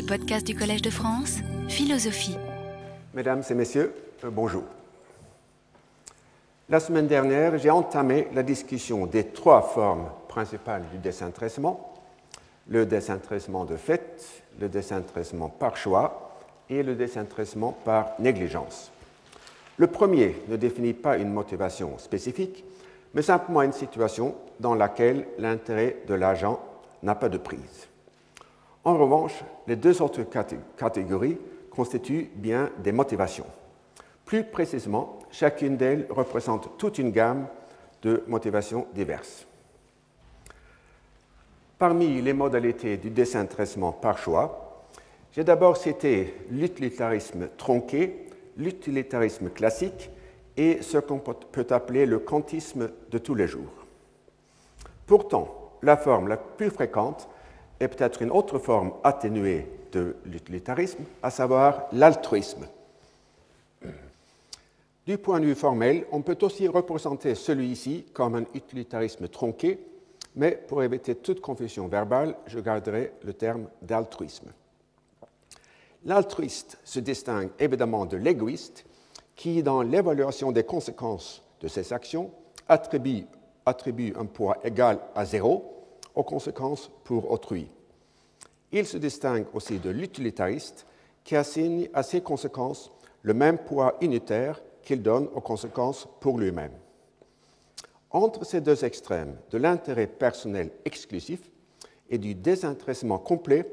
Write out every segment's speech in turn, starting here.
les podcasts du Collège de France, Philosophie. Mesdames et messieurs, euh, bonjour. La semaine dernière, j'ai entamé la discussion des trois formes principales du désintéressement le désintéressement de fait, le désintéressement par choix et le désintéressement par négligence. Le premier ne définit pas une motivation spécifique, mais simplement une situation dans laquelle l'intérêt de l'agent n'a pas de prise. En revanche, les deux autres catégories constituent bien des motivations. Plus précisément, chacune d'elles représente toute une gamme de motivations diverses. Parmi les modalités du désintéressement par choix, j'ai d'abord cité l'utilitarisme tronqué, l'utilitarisme classique et ce qu'on peut appeler le quantisme de tous les jours. Pourtant, la forme la plus fréquente est peut-être une autre forme atténuée de l'utilitarisme, à savoir l'altruisme. Du point de vue formel, on peut aussi représenter celui-ci comme un utilitarisme tronqué, mais pour éviter toute confusion verbale, je garderai le terme d'altruisme. L'altruiste se distingue évidemment de l'égoïste, qui, dans l'évaluation des conséquences de ses actions, attribue, attribue un poids égal à zéro aux conséquences pour autrui. Il se distingue aussi de l'utilitariste qui assigne à ses conséquences le même poids unitaire qu'il donne aux conséquences pour lui-même. Entre ces deux extrêmes de l'intérêt personnel exclusif et du désintéressement complet,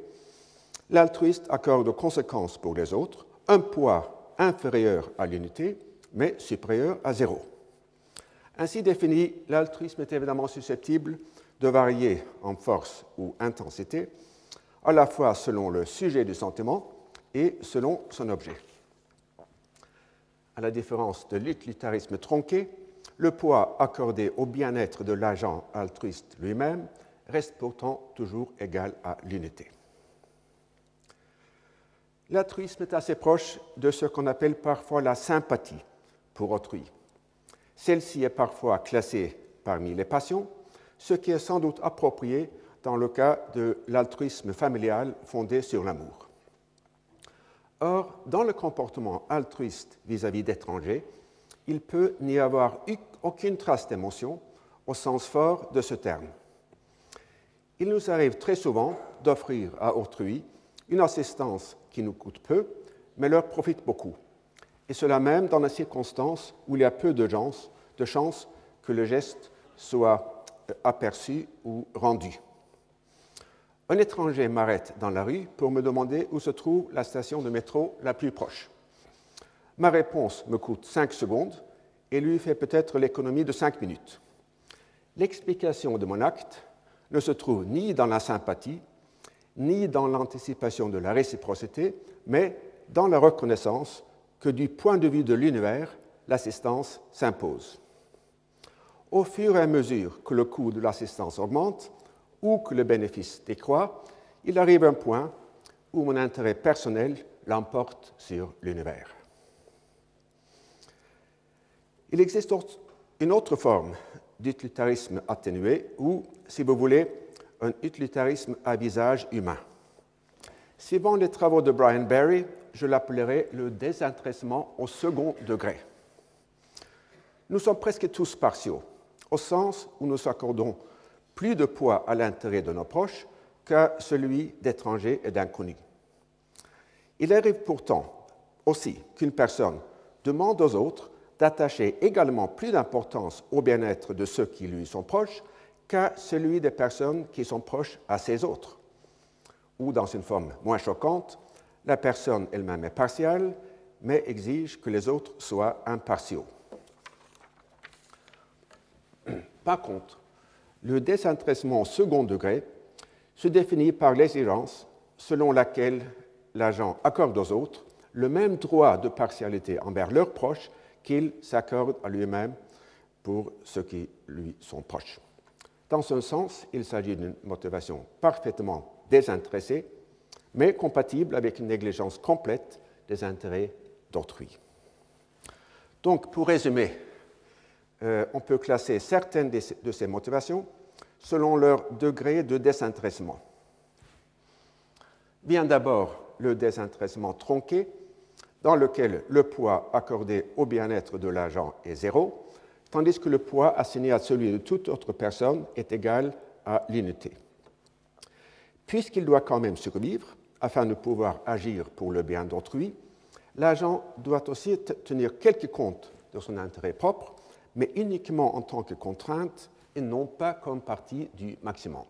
l'altruiste accorde aux conséquences pour les autres un poids inférieur à l'unité, mais supérieur à zéro. Ainsi défini, l'altruisme est évidemment susceptible de varier en force ou intensité, à la fois selon le sujet du sentiment et selon son objet. À la différence de l'utilitarisme tronqué, le poids accordé au bien-être de l'agent altruiste lui-même reste pourtant toujours égal à l'unité. L'altruisme est assez proche de ce qu'on appelle parfois la sympathie pour autrui. Celle-ci est parfois classée parmi les passions, ce qui est sans doute approprié dans le cas de l'altruisme familial fondé sur l'amour. Or, dans le comportement altruiste vis-à-vis d'étrangers, il peut n'y avoir eu aucune trace d'émotion au sens fort de ce terme. Il nous arrive très souvent d'offrir à autrui une assistance qui nous coûte peu, mais leur profite beaucoup. Et cela même dans les circonstances où il y a peu de chances de chance que le geste soit aperçu ou rendu. Un étranger m'arrête dans la rue pour me demander où se trouve la station de métro la plus proche. Ma réponse me coûte 5 secondes et lui fait peut-être l'économie de 5 minutes. L'explication de mon acte ne se trouve ni dans la sympathie, ni dans l'anticipation de la réciprocité, mais dans la reconnaissance que du point de vue de l'univers, l'assistance s'impose. Au fur et à mesure que le coût de l'assistance augmente, ou que le bénéfice décroît, il arrive un point où mon intérêt personnel l'emporte sur l'univers. Il existe une autre forme d'utilitarisme atténué ou, si vous voulez, un utilitarisme à visage humain. Suivant les travaux de Brian Barry, je l'appellerai le désintéressement au second degré. Nous sommes presque tous partiaux, au sens où nous accordons plus de poids à l'intérêt de nos proches qu'à celui d'étrangers et d'inconnus. Il arrive pourtant aussi qu'une personne demande aux autres d'attacher également plus d'importance au bien-être de ceux qui lui sont proches qu'à celui des personnes qui sont proches à ces autres. Ou, dans une forme moins choquante, la personne elle-même est partiale, mais exige que les autres soient impartiaux. Par contre, le désintéressement au second degré se définit par l'exigence selon laquelle l'agent accorde aux autres le même droit de partialité envers leurs proches qu'il s'accorde à lui-même pour ceux qui lui sont proches. Dans ce sens, il s'agit d'une motivation parfaitement désintéressée, mais compatible avec une négligence complète des intérêts d'autrui. Donc, pour résumer, euh, on peut classer certaines de ces motivations selon leur degré de désintéressement. vient d'abord le désintéressement tronqué, dans lequel le poids accordé au bien-être de l'agent est zéro, tandis que le poids assigné à celui de toute autre personne est égal à l'unité. Puisqu'il doit quand même survivre, afin de pouvoir agir pour le bien d'autrui, l'agent doit aussi tenir quelque compte de son intérêt propre, mais uniquement en tant que contrainte et non pas comme partie du maximum.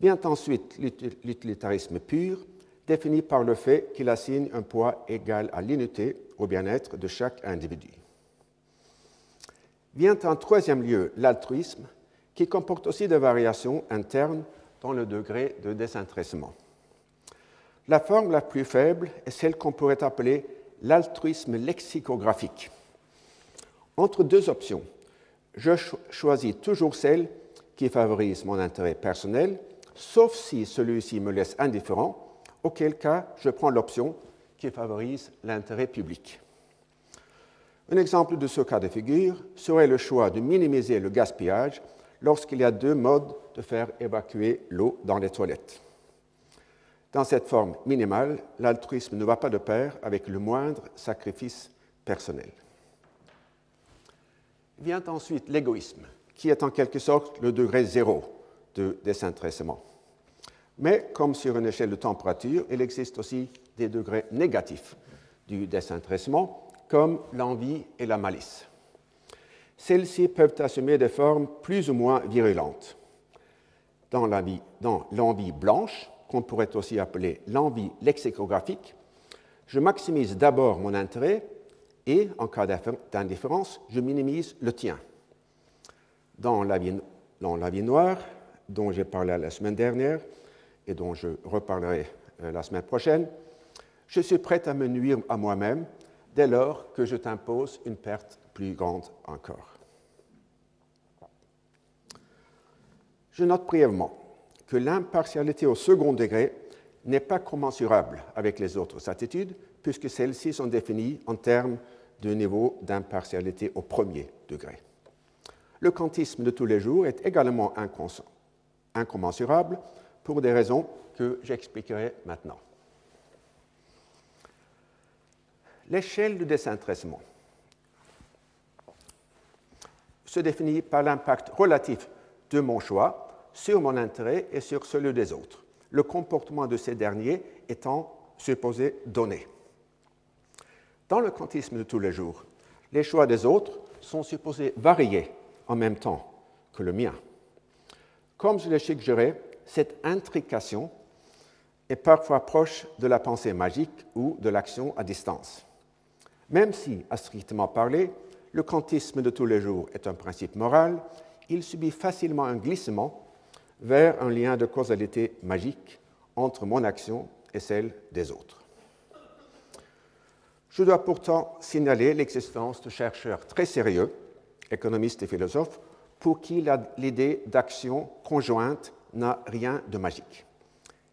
Vient ensuite l'utilitarisme pur, défini par le fait qu'il assigne un poids égal à l'unité au bien-être de chaque individu. Vient en troisième lieu l'altruisme, qui comporte aussi des variations internes dans le degré de désintéressement. La forme la plus faible est celle qu'on pourrait appeler l'altruisme lexicographique. Entre deux options, je choisis toujours celle qui favorise mon intérêt personnel, sauf si celui-ci me laisse indifférent, auquel cas je prends l'option qui favorise l'intérêt public. Un exemple de ce cas de figure serait le choix de minimiser le gaspillage lorsqu'il y a deux modes de faire évacuer l'eau dans les toilettes. Dans cette forme minimale, l'altruisme ne va pas de pair avec le moindre sacrifice personnel. Vient ensuite l'égoïsme, qui est en quelque sorte le degré zéro de désintéressement. Mais comme sur une échelle de température, il existe aussi des degrés négatifs du désintéressement, comme l'envie et la malice. Celles-ci peuvent assumer des formes plus ou moins virulentes. Dans l'envie blanche, qu'on pourrait aussi appeler l'envie lexicographique, je maximise d'abord mon intérêt et, en cas d'indifférence, je minimise le tien. Dans la vie, noire, dont j'ai parlé la semaine dernière et dont je reparlerai euh, la semaine prochaine, je suis prêt à me nuire à moi-même dès lors que je t'impose une perte plus grande encore. Je note brièvement que l'impartialité au second degré n'est pas commensurable avec les autres attitudes, puisque celles-ci sont définies en termes de niveau d'impartialité au premier degré. Le quantisme de tous les jours est également incommensurable pour des raisons que j'expliquerai maintenant. L'échelle du désintéressement se définit par l'impact relatif de mon choix sur mon intérêt et sur celui des autres, le comportement de ces derniers étant supposé donné. Dans le quantisme de tous les jours, les choix des autres sont supposés varier en même temps que le mien. Comme je l'ai suggéré, cette intrication est parfois proche de la pensée magique ou de l'action à distance. Même si, à strictement parler, le quantisme de tous les jours est un principe moral, il subit facilement un glissement vers un lien de causalité magique entre mon action et celle des autres. Je dois pourtant signaler l'existence de chercheurs très sérieux, économistes et philosophes, pour qui l'idée d'action conjointe n'a rien de magique.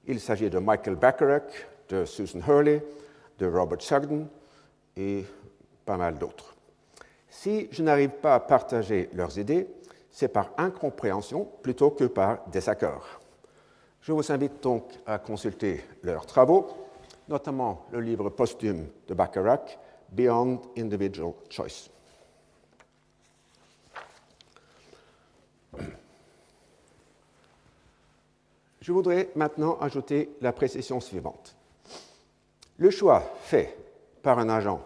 Il s'agit de Michael Bacharach, de Susan Hurley, de Robert Sugden et pas mal d'autres. Si je n'arrive pas à partager leurs idées, c'est par incompréhension plutôt que par désaccord. Je vous invite donc à consulter leurs travaux, notamment le livre posthume de Bacharach, Beyond Individual Choice. Je voudrais maintenant ajouter la précision suivante. Le choix fait par un agent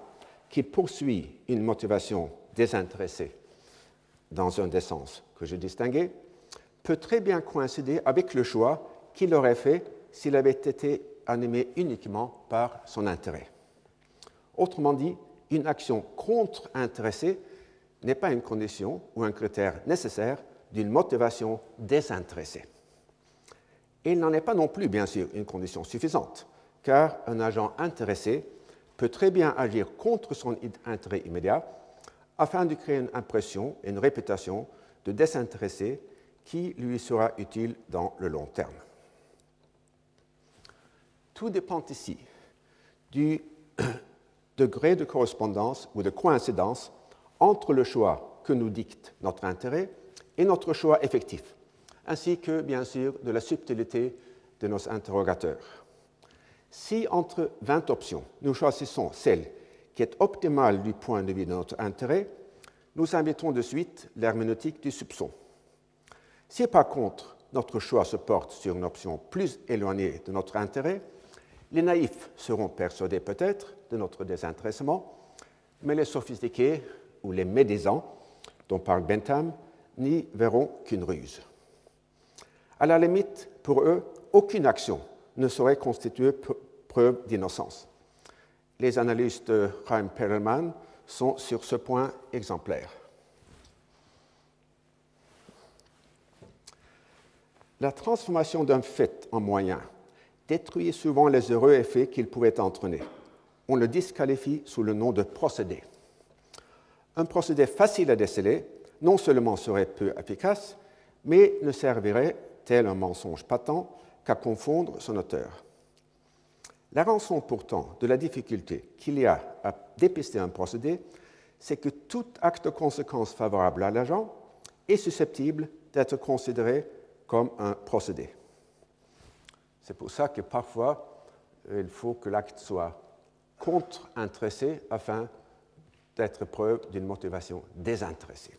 qui poursuit une motivation désintéressée dans un des sens que je distinguais, peut très bien coïncider avec le choix qu'il aurait fait s'il avait été animé uniquement par son intérêt. Autrement dit, une action contre-intéressée n'est pas une condition ou un critère nécessaire d'une motivation désintéressée. Il n'en est pas non plus, bien sûr, une condition suffisante, car un agent intéressé peut très bien agir contre son intérêt immédiat afin de créer une impression et une réputation de désintéressé qui lui sera utile dans le long terme. Tout dépend ici du degré de correspondance ou de coïncidence entre le choix que nous dicte notre intérêt et notre choix effectif, ainsi que, bien sûr, de la subtilité de nos interrogateurs. Si entre 20 options, nous choisissons celle qui est optimale du point de vue de notre intérêt, nous invitons de suite l'herméneutique du soupçon. Si par contre notre choix se porte sur une option plus éloignée de notre intérêt, les naïfs seront persuadés peut-être de notre désintéressement, mais les sophistiqués ou les médisants, dont parle Bentham, n'y verront qu'une ruse. À la limite, pour eux, aucune action ne saurait constituer preuve d'innocence. Les analystes de Chaim Perelman sont sur ce point exemplaires. La transformation d'un fait en moyen détruit souvent les heureux effets qu'il pouvait entraîner. On le disqualifie sous le nom de procédé. Un procédé facile à déceler non seulement serait peu efficace, mais ne servirait, tel un mensonge patent, qu'à confondre son auteur. La rançon pourtant de la difficulté qu'il y a à dépister un procédé, c'est que tout acte de conséquence favorable à l'agent est susceptible d'être considéré comme un procédé. C'est pour ça que parfois, il faut que l'acte soit contre-intéressé afin d'être preuve d'une motivation désintéressée.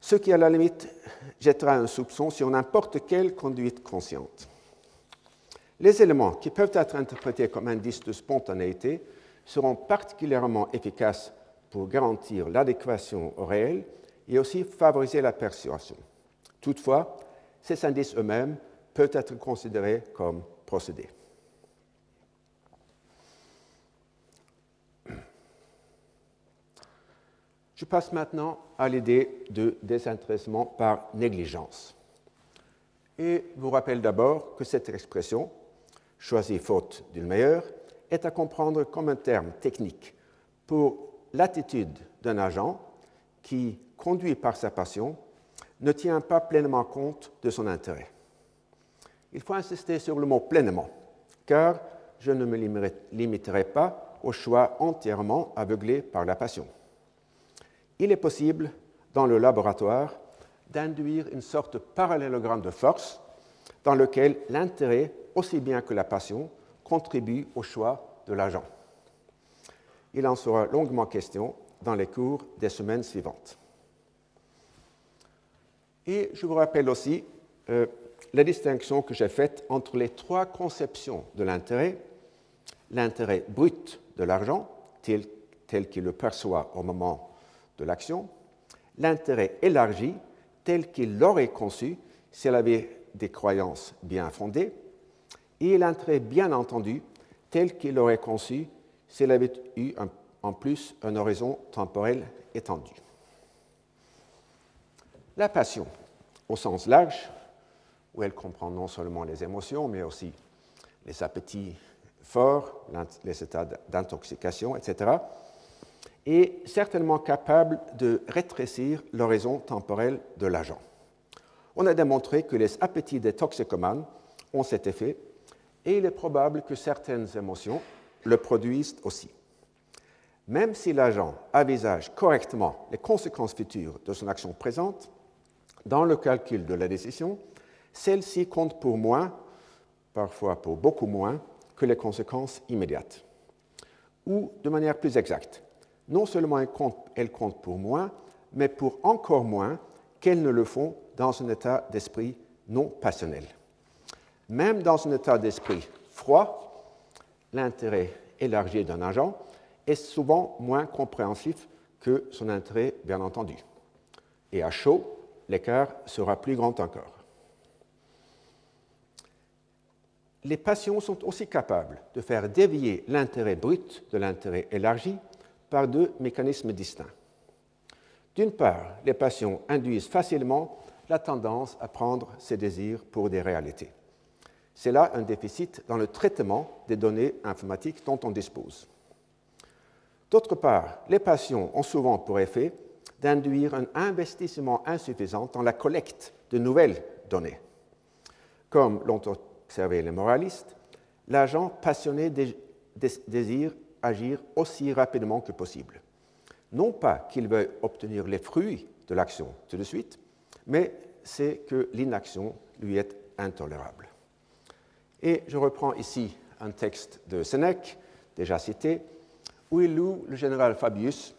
Ce qui, à la limite, jettera un soupçon sur n'importe quelle conduite consciente. Les éléments qui peuvent être interprétés comme indices de spontanéité seront particulièrement efficaces pour garantir l'adéquation au réel et aussi favoriser la persuasion. Toutefois, ces indices eux-mêmes peuvent être considérés comme procédés. Je passe maintenant à l'idée de désintéressement par négligence. Et vous rappelle d'abord que cette expression, choisie faute d'une meilleure, est à comprendre comme un terme technique pour l'attitude d'un agent qui, conduit par sa passion, ne tient pas pleinement compte de son intérêt. Il faut insister sur le mot pleinement, car je ne me limiterai pas au choix entièrement aveuglé par la passion. Il est possible, dans le laboratoire, d'induire une sorte de parallélogramme de force dans lequel l'intérêt, aussi bien que la passion, contribue au choix de l'agent. Il en sera longuement question dans les cours des semaines suivantes. Et je vous rappelle aussi euh, la distinction que j'ai faite entre les trois conceptions de l'intérêt, l'intérêt brut de l'argent, tel, tel qu'il le perçoit au moment de l'action, l'intérêt élargi, tel qu'il l'aurait conçu s'il avait des croyances bien fondées, et l'intérêt bien entendu, tel qu'il l'aurait conçu s'il avait eu en plus un horizon temporel étendu. La passion, au sens large, où elle comprend non seulement les émotions, mais aussi les appétits forts, les états d'intoxication, etc., est certainement capable de rétrécir l'horizon temporel de l'agent. On a démontré que les appétits des toxicomanes ont cet effet, et il est probable que certaines émotions le produisent aussi. Même si l'agent avisage correctement les conséquences futures de son action présente, dans le calcul de la décision, celle-ci compte pour moins, parfois pour beaucoup moins, que les conséquences immédiates. Ou, de manière plus exacte, non seulement elles comptent, pour moins, mais pour encore moins qu'elles ne le font dans un état d'esprit non passionnel. Même dans un état d'esprit froid, l'intérêt élargi d'un agent est souvent moins compréhensif que son intérêt, bien entendu. Et à chaud, l'écart sera plus grand encore. Les passions sont aussi capables de faire dévier l'intérêt brut de l'intérêt élargi par deux mécanismes distincts. D'une part, les passions induisent facilement la tendance à prendre ses désirs pour des réalités. C'est là un déficit dans le traitement des données informatiques dont on dispose. D'autre part, les passions ont souvent pour effet d'induire un investissement insuffisant dans la collecte de nouvelles données. Comme observé les moralistes, l'agent passionné désire agir aussi rapidement que possible. Non pas qu'il veuille obtenir les fruits de l'action tout de suite, mais c'est que l'inaction lui est intolérable. Et je reprends ici un texte de Sénèque, déjà cité, où il loue le général Fabius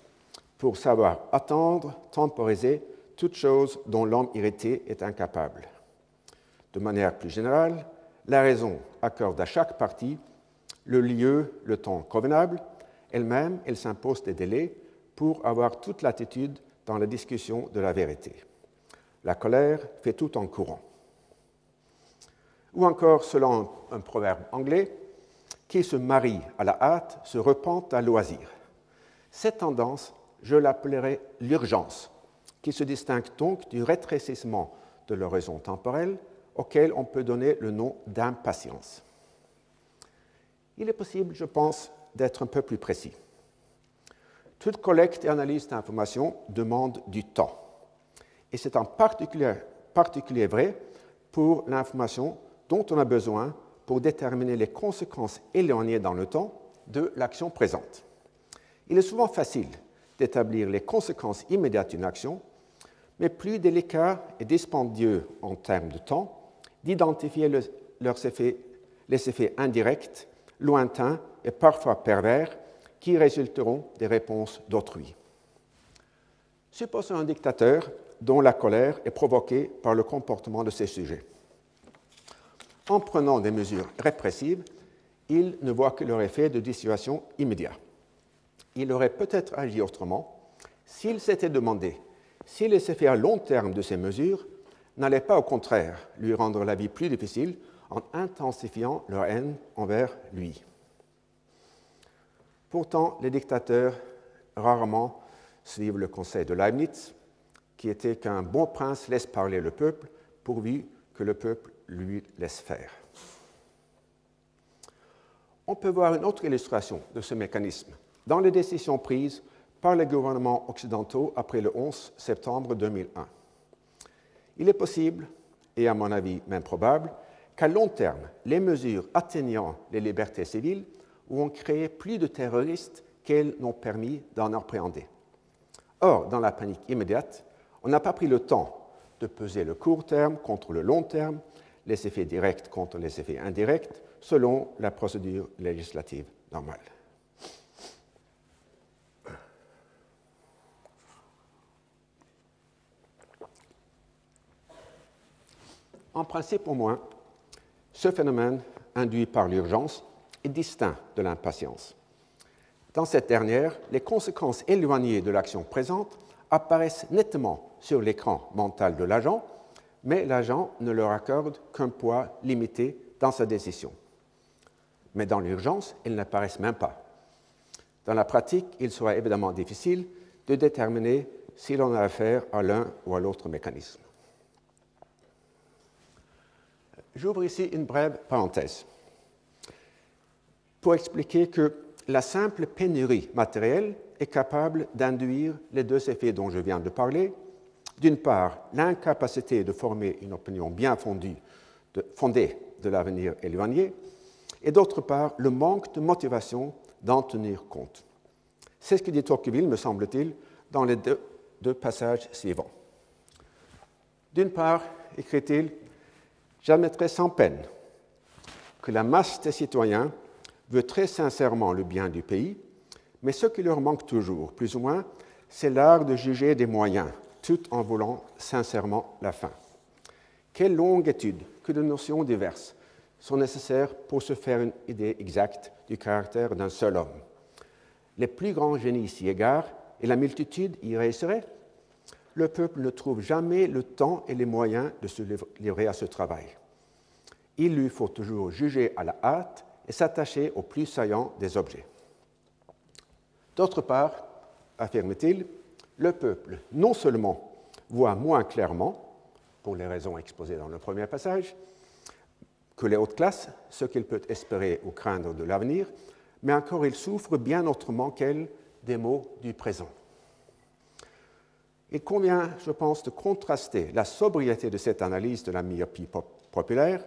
pour savoir attendre, temporiser toute chose dont l'homme irrité est incapable. De manière plus générale, la raison accorde à chaque partie le lieu, le temps convenable. Elle-même, elle s'impose des délais pour avoir toute l'attitude dans la discussion de la vérité. La colère fait tout en courant. Ou encore, selon un proverbe anglais, qui se marie à la hâte se repent à loisir. Cette tendance, je l'appellerai l'urgence, qui se distingue donc du rétrécissement de l'horizon temporel auquel on peut donner le nom d'impatience. Il est possible, je pense, d'être un peu plus précis. Toute collecte et analyse d'informations demande du temps. Et c'est en particulier, particulier vrai pour l'information dont on a besoin pour déterminer les conséquences éloignées dans le temps de l'action présente. Il est souvent facile d'établir les conséquences immédiates d'une action, mais plus délicat et dispendieux en termes de temps d'identifier effets, les effets indirects, lointains et parfois pervers qui résulteront des réponses d'autrui. Supposons un dictateur dont la colère est provoquée par le comportement de ses sujets. En prenant des mesures répressives, il ne voit que leur effet de dissuasion immédiat. Il aurait peut-être agi autrement s'il s'était demandé si les effets à long terme de ces mesures n'allaient pas au contraire lui rendre la vie plus difficile en intensifiant leur haine envers lui. Pourtant, les dictateurs rarement suivent le conseil de Leibniz, qui était qu'un bon prince laisse parler le peuple pourvu que le peuple lui laisse faire. On peut voir une autre illustration de ce mécanisme dans les décisions prises par les gouvernements occidentaux après le 11 septembre 2001. Il est possible, et à mon avis même probable, qu'à long terme, les mesures atteignant les libertés civiles ont créé plus de terroristes qu'elles n'ont permis d'en appréhender. Or, dans la panique immédiate, on n'a pas pris le temps de peser le court terme contre le long terme, les effets directs contre les effets indirects, selon la procédure législative normale. En principe, au moins, ce phénomène induit par l'urgence est distinct de l'impatience. Dans cette dernière, les conséquences éloignées de l'action présente apparaissent nettement sur l'écran mental de l'agent, mais l'agent ne leur accorde qu'un poids limité dans sa décision. Mais dans l'urgence, elles n'apparaissent même pas. Dans la pratique, il sera évidemment difficile de déterminer si l'on a affaire à l'un ou à l'autre mécanisme. J'ouvre ici une brève parenthèse pour expliquer que la simple pénurie matérielle est capable d'induire les deux effets dont je viens de parler. D'une part, l'incapacité de former une opinion bien fondée de, l'avenir éloigné, et d'autre part, le manque de motivation d'en tenir compte. C'est ce que dit Tocqueville, me semble-t-il, dans les deux passages suivants. D'une part, écrit-il, J'admettrai sans peine que la masse des citoyens veut très sincèrement le bien du pays, mais ce qui leur manque toujours, plus ou moins, c'est l'art de juger des moyens, tout en voulant sincèrement la fin. Quelle longue étude, que de notions diverses sont nécessaires pour se faire une idée exacte du caractère d'un seul homme. Les plus grands génies s'y égarent et la multitude y réussirait le peuple ne trouve jamais le temps et les moyens de se livrer à ce travail. Il lui faut toujours juger à la hâte et s'attacher au plus saillant des objets. D'autre part, affirme-t-il, le peuple non seulement voit moins clairement, pour les raisons exposées dans le premier passage, que les hautes classes, ce qu'il peut espérer ou craindre de l'avenir, mais encore il souffre bien autrement qu'elle des maux du présent. Il convient, je pense, de contraster la sobriété de cette analyse de la myopie populaire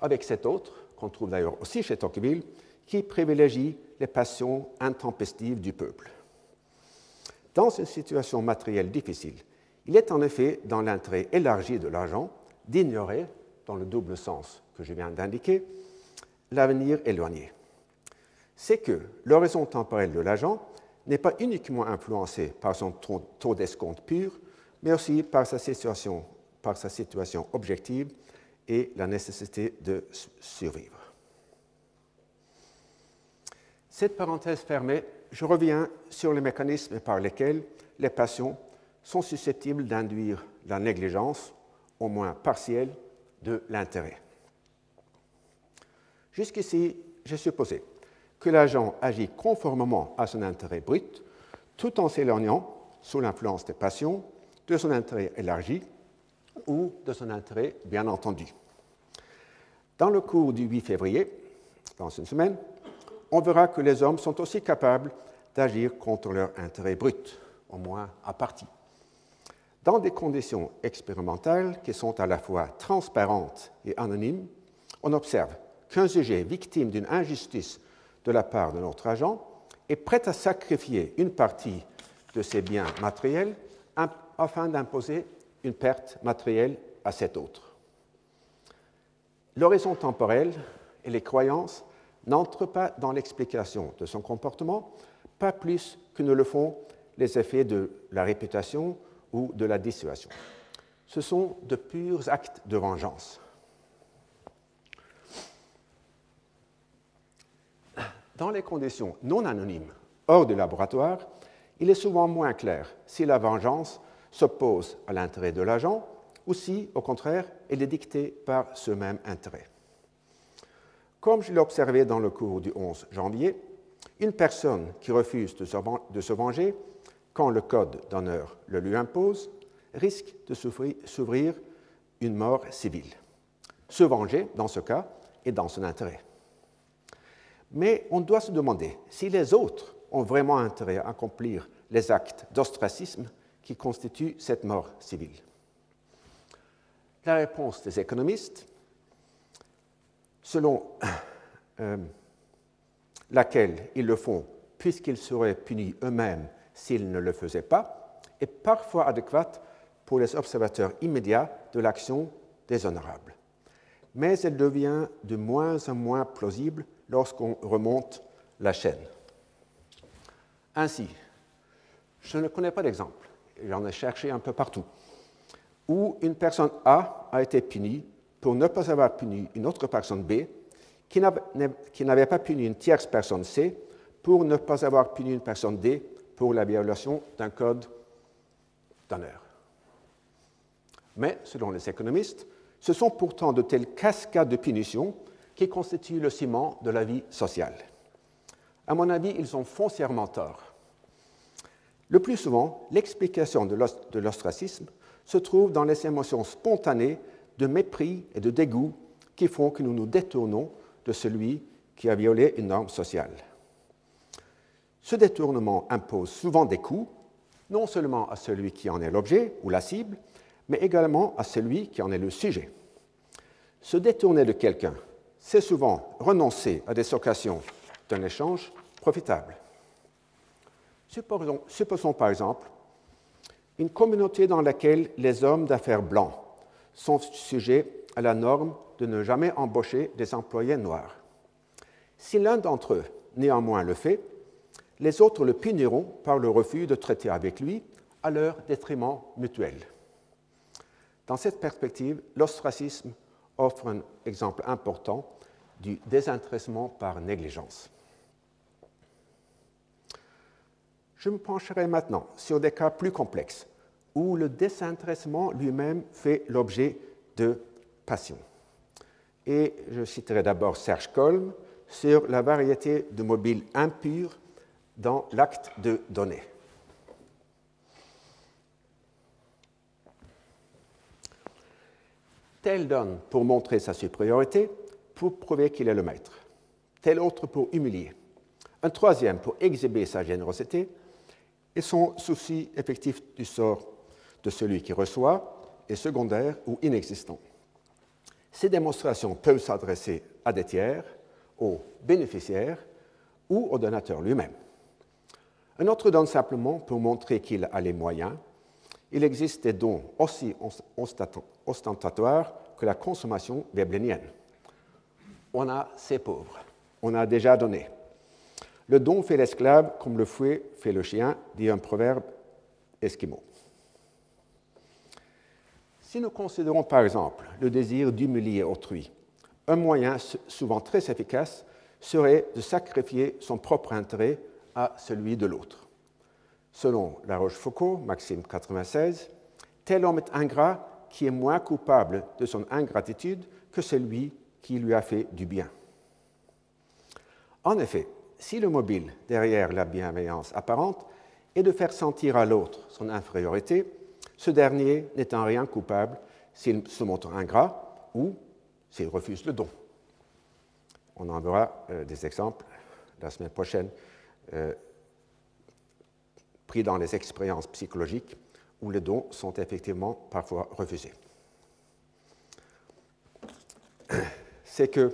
avec cette autre, qu'on trouve d'ailleurs aussi chez Tocqueville, qui privilégie les passions intempestives du peuple. Dans une situation matérielle difficile, il est en effet dans l'intérêt élargi de l'argent d'ignorer dans le double sens que je viens d'indiquer, l'avenir éloigné. C'est que l'horizon temporel de l'agent n'est pas uniquement influencé par son taux d'escompte pur, mais aussi par sa situation, par sa situation objective et la nécessité de survivre. Cette parenthèse fermée, je reviens sur les mécanismes par lesquels les passions sont susceptibles d'induire la négligence, au moins partielle, de l'intérêt. Jusqu'ici, j'ai supposé que l'agent agit conformément à son intérêt brut, tout en s'éloignant, sous l'influence des passions, de son intérêt élargi ou de son intérêt bien entendu. Dans le cours du 8 février, dans une semaine, on verra que les hommes sont aussi capables d'agir contre leur intérêt brut, au moins à partie. Dans des conditions expérimentales qui sont à la fois transparentes et anonymes, on observe qu'un sujet victime d'une injustice de la part de notre agent est prêt à sacrifier une partie de ses biens matériels afin d'imposer une perte matérielle à cet autre. L'horizon temporel et les croyances n'entrent pas dans l'explication de son comportement, pas plus que ne le font les effets de la réputation ou de la dissuasion. Ce sont de purs actes de vengeance. Dans les conditions non anonymes, hors du laboratoire, il est souvent moins clair si la vengeance s'oppose à l'intérêt de l'agent ou si, au contraire, elle est dictée par ce même intérêt. Comme je l'ai observé dans le cours du 11 janvier, une personne qui refuse de se venger quand le code d'honneur le lui impose risque de s'ouvrir une mort civile. Se venger, dans ce cas, est dans son intérêt. Mais on doit se demander si les autres ont vraiment intérêt à accomplir les actes d'ostracisme qui constituent cette mort civile. La réponse des économistes, selon euh, laquelle ils le font puisqu'ils seraient punis eux-mêmes s'ils ne le faisaient pas, est parfois adéquate pour les observateurs immédiats de l'action des honorables. Mais elle devient de moins en moins plausible lorsqu'on remonte la chaîne. Ainsi, je ne connais pas d'exemple, j'en ai cherché un peu partout, où une personne A a été punie pour ne pas avoir puni une autre personne B, qui n'avait pas puni une tierce personne C, pour ne pas avoir puni une personne D pour la violation d'un code d'honneur. Mais, selon les économistes, ce sont pourtant de telles cascades de punitions qui constituent le ciment de la vie sociale. À mon avis, ils ont foncièrement tort. Le plus souvent, l'explication de l'ostracisme se trouve dans les émotions spontanées de mépris et de dégoût qui font que nous nous détournons de celui qui a violé une norme sociale. Ce détournement impose souvent des coûts, non seulement à celui qui en est l'objet ou la cible, mais également à celui qui en est le sujet. Se détourner de quelqu'un c'est souvent renoncer à des occasions d'un échange profitable. Supposons, par exemple une communauté dans laquelle les hommes d'affaires blancs sont sujets à la norme de ne jamais embaucher des employés noirs. Si l'un d'entre eux néanmoins le fait, les autres le puniront par le refus de traiter avec lui à leur détriment mutuel. Dans cette perspective, l'ostracisme offre un exemple important du désintéressement par négligence. Je me pencherai maintenant sur des cas plus complexes où le désintéressement lui-même fait l'objet de passion. Et je citerai d'abord Serge Colm sur la variété de mobiles impurs dans l'acte de donner. Tel donne pour montrer sa supériorité, pour prouver qu'il est le maître, tel autre pour humilier, un troisième pour exhiber sa générosité et son souci effectif du sort de celui qui reçoit est secondaire ou inexistant. Ces démonstrations peuvent s'adresser à des tiers, aux bénéficiaires ou au donateur lui-même. Un autre donne simplement pour montrer qu'il a les moyens. Il existe des dons aussi ostentatoires que la consommation veblénienne. On a ces pauvres, on a déjà donné. Le don fait l'esclave comme le fouet fait le chien, dit un proverbe esquimau. Si nous considérons par exemple le désir d'humilier autrui, un moyen souvent très efficace serait de sacrifier son propre intérêt à celui de l'autre. Selon La Rochefoucauld, Maxime 96, tel homme est ingrat qui est moins coupable de son ingratitude que celui qui lui a fait du bien. En effet, si le mobile derrière la bienveillance apparente est de faire sentir à l'autre son infériorité, ce dernier n'est en rien coupable s'il se montre ingrat ou s'il refuse le don. On en verra euh, des exemples la semaine prochaine, euh, pris dans les expériences psychologiques où les dons sont effectivement parfois refusés. C'est que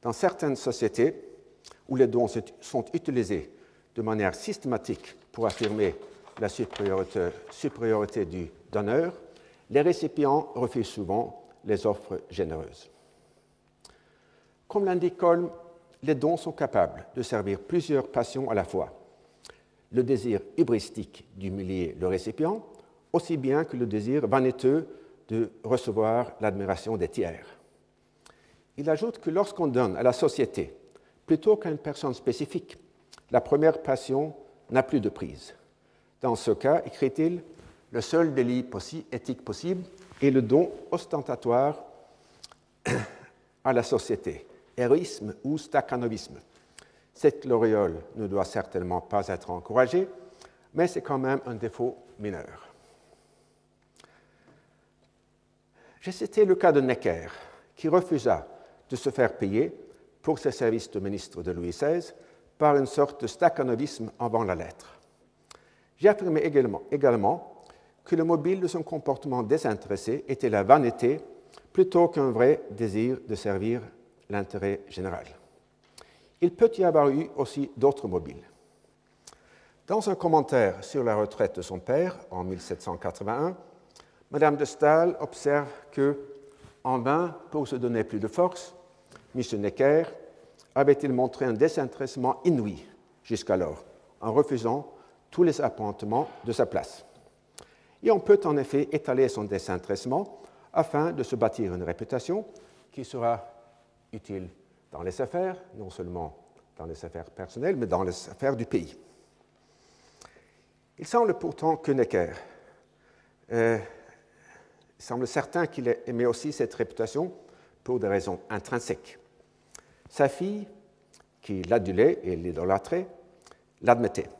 dans certaines sociétés où les dons sont utilisés de manière systématique pour affirmer la supériorité, du donneur, les récipients refusent souvent les offres généreuses. Comme l'indique Colm, les dons sont capables de servir plusieurs passions à la fois. Le désir hubristique d'humilier le récipient, aussi bien que le désir vaniteux de recevoir l'admiration des tiers. Il ajoute que lorsqu'on donne à la société plutôt qu'à une personne spécifique, la première passion n'a plus de prise. Dans ce cas, écrit-il, le seul délit éthique possible est le don ostentatoire à la société, héroïsme ou stakhanovisme. Cette gloriole ne doit certainement pas être encouragée, mais c'est quand même un défaut mineur. J'ai cité le cas de Necker, qui refusa de se faire payer pour ses services de ministre de Louis XVI par une sorte de stakhanovisme avant la lettre. J'ai affirmé également, également que le mobile de son comportement désintéressé était la vanité plutôt qu'un vrai désir de servir l'intérêt général. Il peut y avoir eu aussi d'autres mobiles. Dans un commentaire sur la retraite de son père en 1781, Madame de Staël observe que, en vain, pour se donner plus de force, M. Necker avait-il montré un désintéressement inouï jusqu'alors, en refusant tous les appointements de sa place. Et on peut en effet étaler son désintéressement afin de se bâtir une réputation qui sera utile dans les affaires, non seulement dans les affaires personnelles, mais dans les affaires du pays. Il semble pourtant que Necker, euh, il semble certain qu'il aimait aussi cette réputation pour des raisons intrinsèques. Sa fille, qui l'adulait et l'idolâtrait, l'admettait.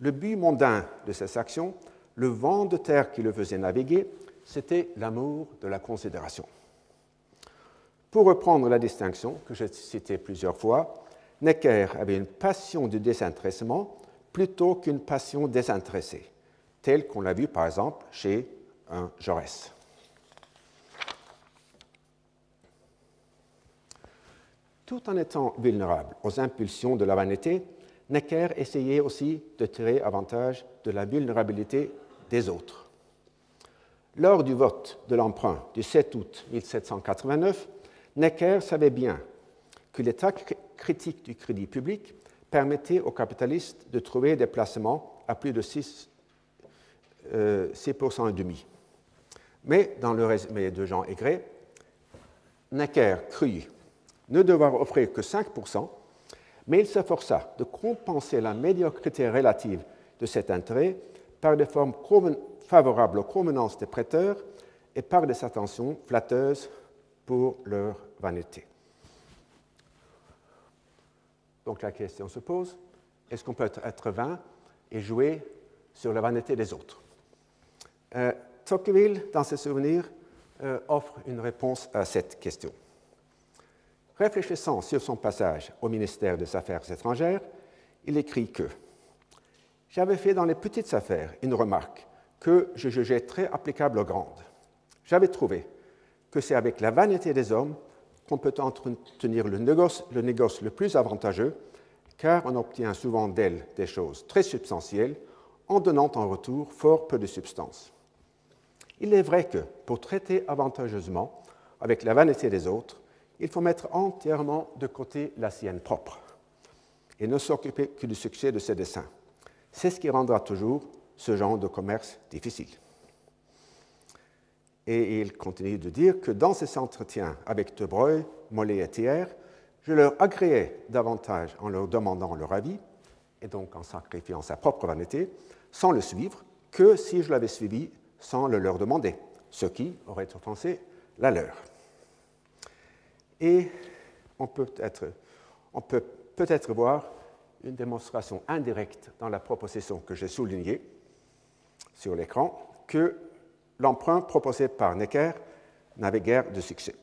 Le but mondain de ses actions, le vent de terre qui le faisait naviguer, c'était l'amour de la considération. Pour reprendre la distinction que j'ai citée plusieurs fois, Necker avait une passion du désintéressement plutôt qu'une passion désintéressée, telle qu'on l'a vu par exemple chez un Jaurès. Tout en étant vulnérable aux impulsions de la vanité, Necker essayait aussi de tirer avantage de la vulnérabilité des autres. Lors du vote de l'emprunt du 7 août 1789, Necker savait bien que l'état critique du crédit public permettait aux capitalistes de trouver des placements à plus de 6%, euh, et demi. Mais dans le résumé de Jean Aigret, Necker crut ne devoir offrir que 5%, mais il s'efforça de compenser la médiocrité relative de cet intérêt par des formes favorables aux convenances des prêteurs et par des attentions flatteuses pour leur vanité. Donc la question se pose, est-ce qu'on peut être vain et jouer sur la vanité des autres? Euh, Tocqueville, dans ses souvenirs, euh, offre une réponse à cette question. Réfléchissant sur son passage au ministère des Affaires étrangères, il écrit que J'avais fait dans les petites affaires une remarque que je jugeais très applicable aux grandes. J'avais trouvé que c'est avec la vanité des hommes qu'on peut entretenir le négoce, le le plus avantageux, car on obtient souvent d'elles des choses très substantielles en donnant en retour fort peu de substance. Il est vrai que pour traiter avantageusement avec la vanité des autres, il faut mettre entièrement de côté la sienne propre et ne s'occuper que du succès de ses desseins. C'est ce qui rendra toujours ce genre de commerce difficile. Et il continue de dire que dans ces entretiens avec De Broglie, Mollet et Thiers, je leur agréais davantage en leur demandant leur avis, et donc en sacrifiant sa propre vanité, sans le suivre, que si je l'avais suivi sans le leur demander, ce qui aurait offensé la leur. Et on peut peut peut-être voir une démonstration indirecte dans la proposition que j'ai soulignée sur l'écran que l'emprunt proposé par Necker n'avait guère de succès.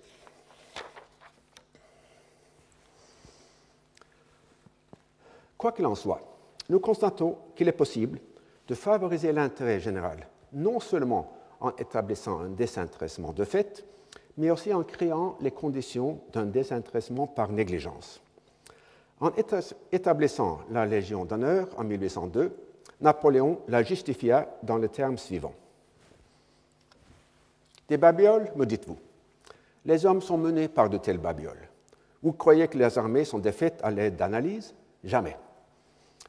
Quoi qu'il en soit, nous constatons qu'il est possible de favoriser l'intérêt général, non seulement en établissant un désintéressement de fait, mais aussi en créant les conditions d'un désintéressement par négligence. En établissant la Légion d'honneur en 1802, Napoléon la justifia dans les termes suivants. Des babioles, me dites-vous? Les hommes sont menés par de telles babioles. Vous croyez que les armées sont défaites à l'aide d'analyse Jamais.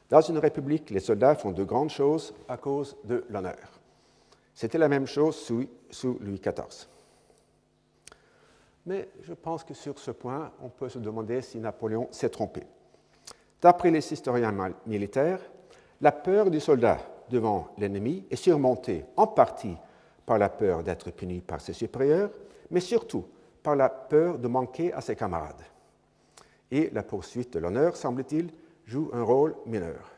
Dans une république, les soldats font de grandes choses à cause de l'honneur. C'était la même chose sous Louis XIV. Mais je pense que sur ce point, on peut se demander si Napoléon s'est trompé. D'après les historiens militaires, la peur du soldat devant l'ennemi est surmontée en partie par la peur d'être puni par ses supérieurs, mais surtout par la peur de manquer à ses camarades. Et la poursuite de l'honneur, semble-t-il, joue un rôle mineur.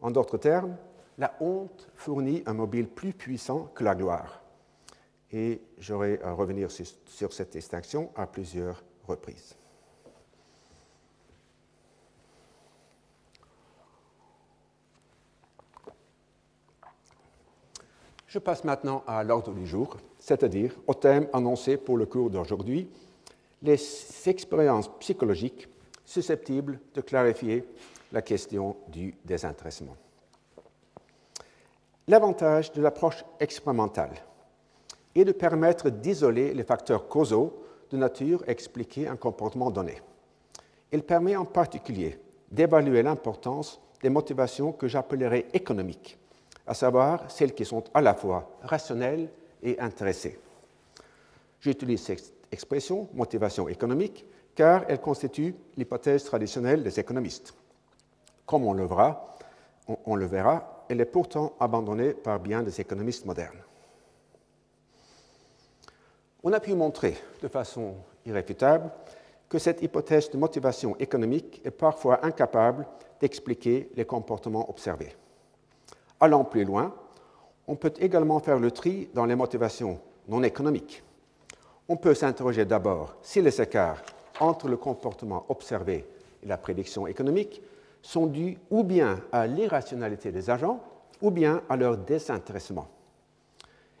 En d'autres termes, la honte fournit un mobile plus puissant que la gloire et j'aurai à revenir sur, cette distinction à plusieurs reprises. Je passe maintenant à l'ordre du jour, c'est-à-dire au thème annoncé pour le cours d'aujourd'hui, les expériences psychologiques susceptibles de clarifier la question du désintéressement. L'avantage de l'approche expérimentale et de permettre d'isoler les facteurs causaux de nature à expliquer un comportement donné. Il permet en particulier d'évaluer l'importance des motivations que j'appellerais économiques, à savoir celles qui sont à la fois rationnelles et intéressées. J'utilise cette expression, motivation économique, car elle constitue l'hypothèse traditionnelle des économistes. Comme on le verra, on le verra, elle est pourtant abandonnée par bien des économistes modernes. On a pu montrer de façon irréfutable que cette hypothèse de motivation économique est parfois incapable d'expliquer les comportements observés. Allant plus loin, on peut également faire le tri dans les motivations non économiques. On peut s'interroger d'abord si les écarts entre le comportement observé et la prédiction économique sont dus ou bien à l'irrationalité des agents ou bien à leur désintéressement.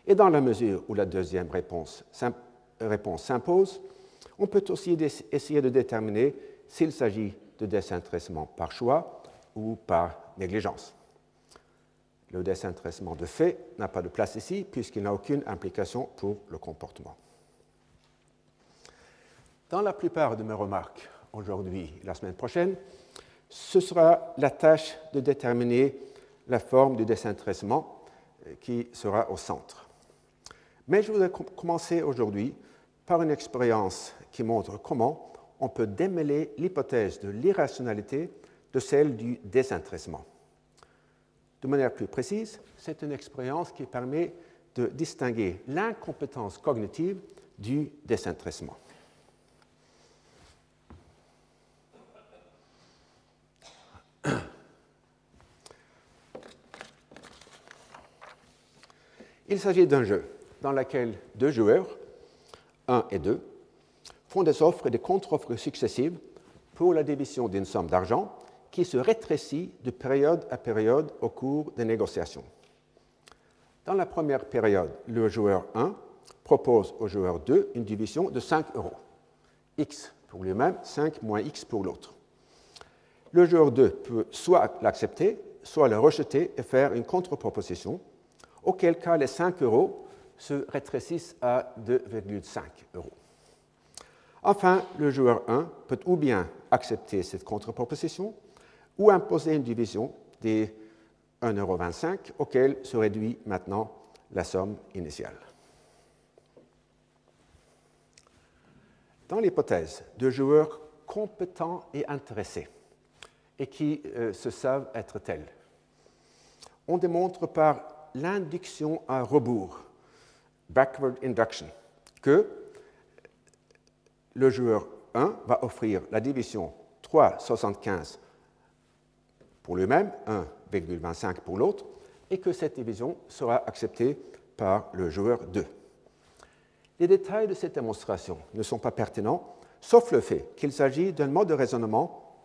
Et dans la mesure où la deuxième réponse, s'impose, on peut aussi essayer de déterminer s'il s'agit de désintéressement par choix ou par négligence. Le désintéressement de fait n'a pas de place ici puisqu'il n'a aucune implication pour le comportement. Dans la plupart de mes remarques aujourd'hui et la semaine prochaine, ce sera la tâche de déterminer la forme du désintéressement euh, qui sera au centre. Mais je voudrais commencer aujourd'hui par une expérience qui montre comment on peut démêler l'hypothèse de l'irrationalité de celle du désintéressement. De manière plus précise, c'est une expérience qui permet de distinguer l'incompétence cognitive du désintéressement. Il s'agit d'un jeu dans laquelle deux joueurs, un et deux, font des offres et des contre-offres successives pour la division d'une somme d'argent qui se rétrécit de période à période au cours des négociations. Dans la première période, le joueur 1 propose au joueur 2 une division de 5 euros. X pour lui-même, 5 moins X pour l'autre. Le joueur 2 peut soit l'accepter, soit le rejeter et faire une contre-proposition, auquel cas les 5 euros se rétrécissent à 2,5 euros. Enfin, le joueur 1 peut ou bien accepter cette contre-proposition ou imposer une division des 1,25 euro auquel se réduit maintenant la somme initiale. Dans l'hypothèse de joueurs compétents et intéressés, et qui euh, se savent être tels, on démontre par l'induction à rebours, backward induction, que le joueur 1 va offrir la division 3,75 pour lui-même, 1,25 pour l'autre, et que cette division sera acceptée par le joueur 2. Les détails de cette démonstration ne sont pas pertinents, sauf le fait qu'il s'agit d'un mode de raisonnement,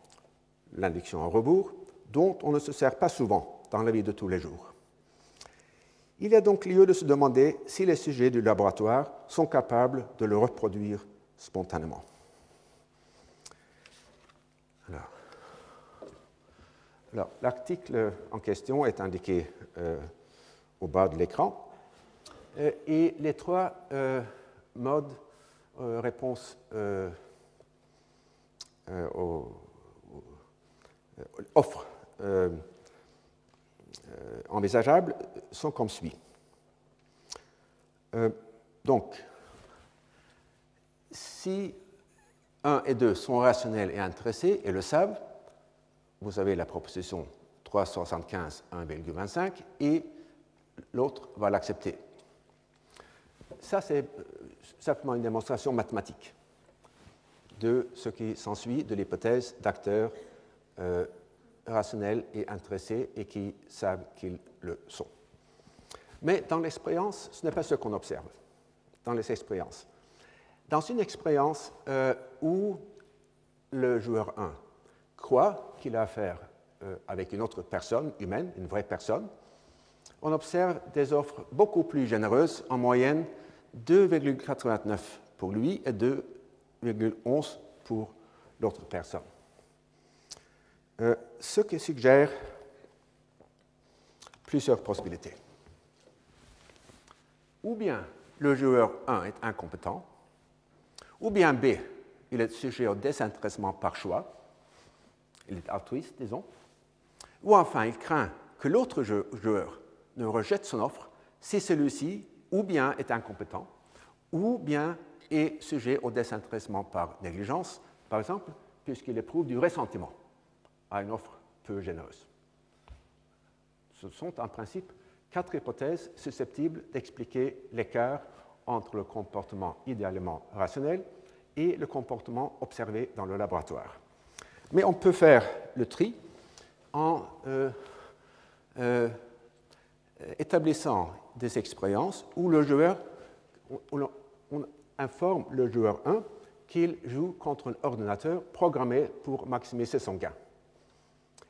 l'induction à rebours, dont on ne se sert pas souvent dans la vie de tous les jours. Il y a donc lieu de se demander si les sujets du laboratoire sont capables de le reproduire spontanément. Alors, l'article en question est indiqué euh, au bas de l'écran euh, et les trois euh, modes réponse offres envisageables sont comme suit. donc, si 1 et 2 sont rationnels et intéressés et le savent, vous avez la proposition 375 1,25 et l'autre va l'accepter. Ça, c'est euh, simplement une démonstration mathématique de ce qui s'ensuit de l'hypothèse d'acteurs euh, rationnels et intéressés et qui savent qu'ils le sont. Mais dans l'expérience, ce n'est pas ce qu'on observe. Dans les expériences, dans une expérience euh, où le joueur 1 croit qu'il a affaire euh, avec une autre personne humaine, une vraie personne, on observe des offres beaucoup plus généreuses, en moyenne 2,89 pour lui et 2,11 pour l'autre personne. Euh, ce qui suggère plusieurs possibilités. Ou bien le joueur 1 est incompétent, ou bien B, il est sujet au désintéressement par choix, il est altruiste, disons, ou enfin il craint que l'autre joueur ne rejette son offre si celui-ci ou bien est incompétent, ou bien est sujet au désintéressement par négligence, par exemple, puisqu'il éprouve du ressentiment à une offre peu généreuse. Ce sont en principe quatre hypothèses susceptibles d'expliquer l'écart entre le comportement idéalement rationnel et le comportement observé dans le laboratoire. Mais on peut faire le tri en euh, euh, établissant des expériences où le joueur, on, informe le joueur 1 qu'il joue contre un ordinateur programmé pour maximiser son gain.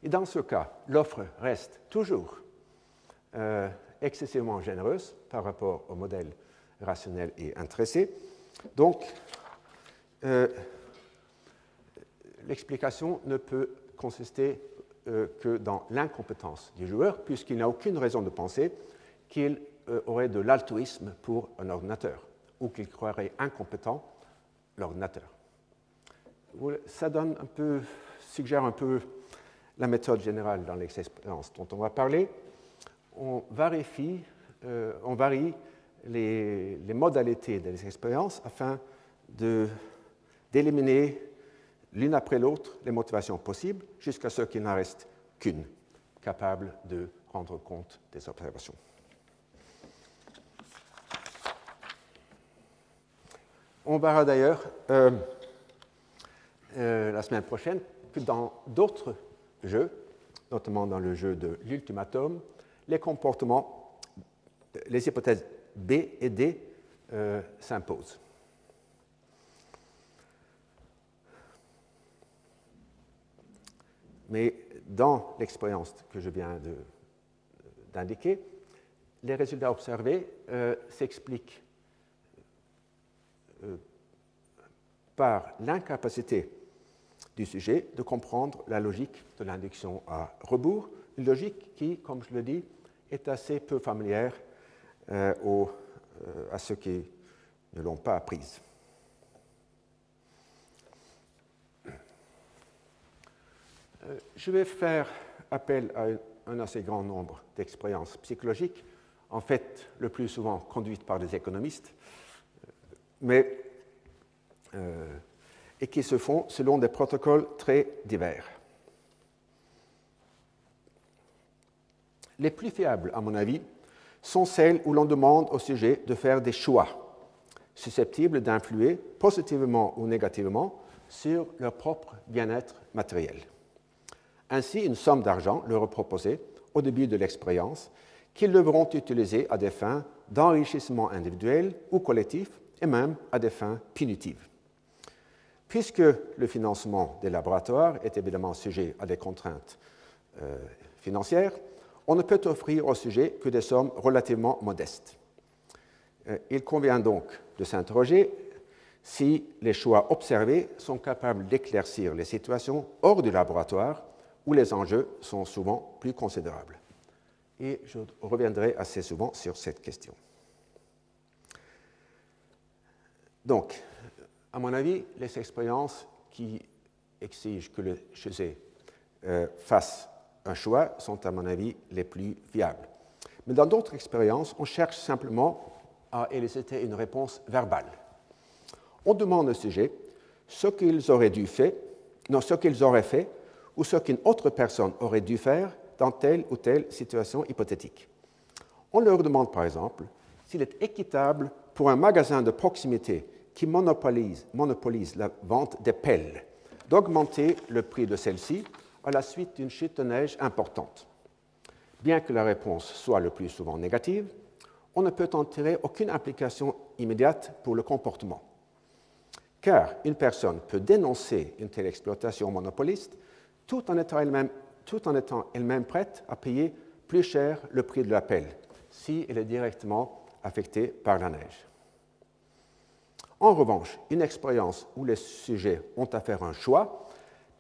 Et dans ce cas, l'offre reste toujours euh, excessivement généreuse par rapport au modèle rationnel et intéressé. Donc, euh, l'explication ne peut consister euh, que dans l'incompétence du joueur, puisqu'il n'a aucune raison de penser qu'il aurait de l'altruisme pour un ordinateur, ou qu'il croirait incompétent l'ordinateur. Ça donne un peu, suggère un peu la méthode générale dans l'expérience dont on va parler. On, on varie les, les modalités des expériences afin d'éliminer l'une après l'autre les motivations possibles jusqu'à ce qu'il n'en reste qu'une capable de rendre compte des observations. On verra d'ailleurs euh, euh, la semaine prochaine que dans d'autres notamment dans le jeu de l'ultimatum, les comportements, les hypothèses B et D euh, s'imposent. Mais dans l'expérience que je viens d'indiquer, les résultats observés euh, s'expliquent euh, par l'incapacité du sujet de comprendre la logique de l'induction à rebours, une logique qui, comme je le dis, est assez peu familière euh, aux à ceux qui ne l'ont pas apprise. Je vais faire appel à un assez grand nombre d'expériences psychologiques, en fait le plus souvent conduites par des économistes, mais, euh, et qui se font selon des protocoles très divers. Les plus fiables, à mon avis, sont celles où l'on demande au sujet de faire des choix susceptibles d'influer positivement ou négativement sur leur propre bien-être matériel. Ainsi, une somme d'argent leur est proposée au début de l'expérience qu'ils devront utiliser à des fins d'enrichissement individuel ou collectif et même à des fins punitives. Puisque le financement des laboratoires est évidemment sujet à des contraintes euh, financières, on ne peut offrir au sujet que des sommes relativement modestes. Euh, il convient donc de s'interroger si les choix observés sont capables d'éclaircir les situations hors du laboratoire où les enjeux sont souvent plus considérables. Et je reviendrai assez souvent sur cette question. Donc, à mon avis, les expériences qui exigent que le chésé euh, fasse un choix sont, à mon avis, les plus viables. Mais dans d'autres expériences, on cherche simplement à éliciter une réponse verbale. On demande au sujet ce qu'ils auraient dû faire, non, ce qu'ils auraient fait ou ce qu'une autre personne aurait dû faire dans telle ou telle situation hypothétique. On leur demande par exemple s'il est équitable pour un magasin de proximité qui monopolise, la vente des pelles d'augmenter le prix de celle-ci à la suite d'une chute de neige importante. Bien que la réponse soit le plus souvent négative, on ne peut en tirer aucune implication immédiate pour le comportement. Car une personne peut dénoncer une telle exploitation monopoliste tout en étant elle-même, prête à payer plus cher le prix de l'appel si elle est directement affectée par la neige. En revanche, une expérience où les sujets ont à faire un choix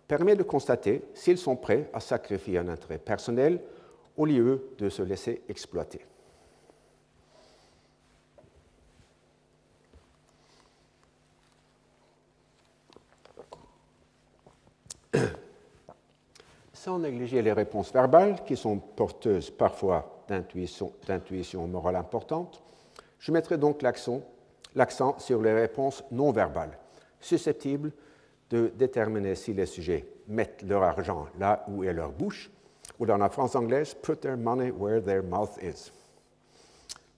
permet de constater s'ils sont prêts à sacrifier un intérêt personnel au lieu de se laisser exploiter. sans négliger les réponses verbales, qui sont porteuses parfois d'intuition morale importante, je mettrai donc l'accent sur les réponses non verbales, susceptibles de déterminer si les sujets mettent leur argent là où est leur bouche, ou dans la France anglaise, put their money where their mouth is.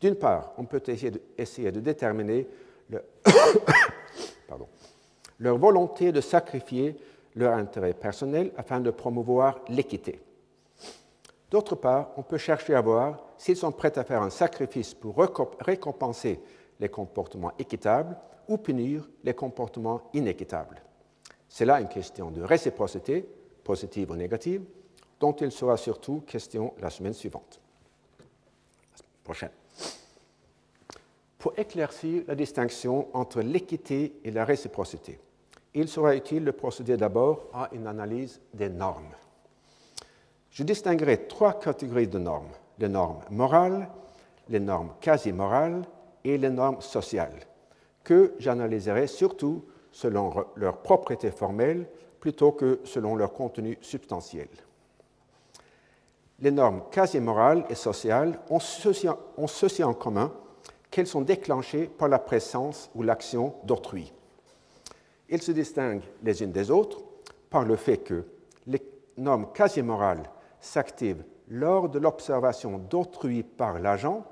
D'une part, on peut essayer de, déterminer le leur volonté de sacrifier leur intérêt personnel afin de promouvoir l'équité. D'autre part, on peut chercher à voir s'ils sont prêts à faire un sacrifice pour récompenser les comportements équitables ou punir les comportements inéquitables. C'est là une question de réciprocité, positive ou négative, dont il sera surtout question la semaine suivante. Prochaine. Pour éclaircir la distinction entre l'équité et la réciprocité, il sera utile de procéder d'abord à une analyse des normes. Je distinguerai trois catégories de normes, les normes morales, les normes quasi-morales et les normes sociales, que j'analyserai surtout selon leur propriété formelle plutôt que selon leur contenu substantiel. Les normes quasi-morales et sociales ont ceci en commun qu'elles sont déclenchées par la présence ou l'action d'autrui. Ils se distinguent les unes des autres par le fait que les normes quasi-morales s'activent lors de l'observation d'autrui par l'agent,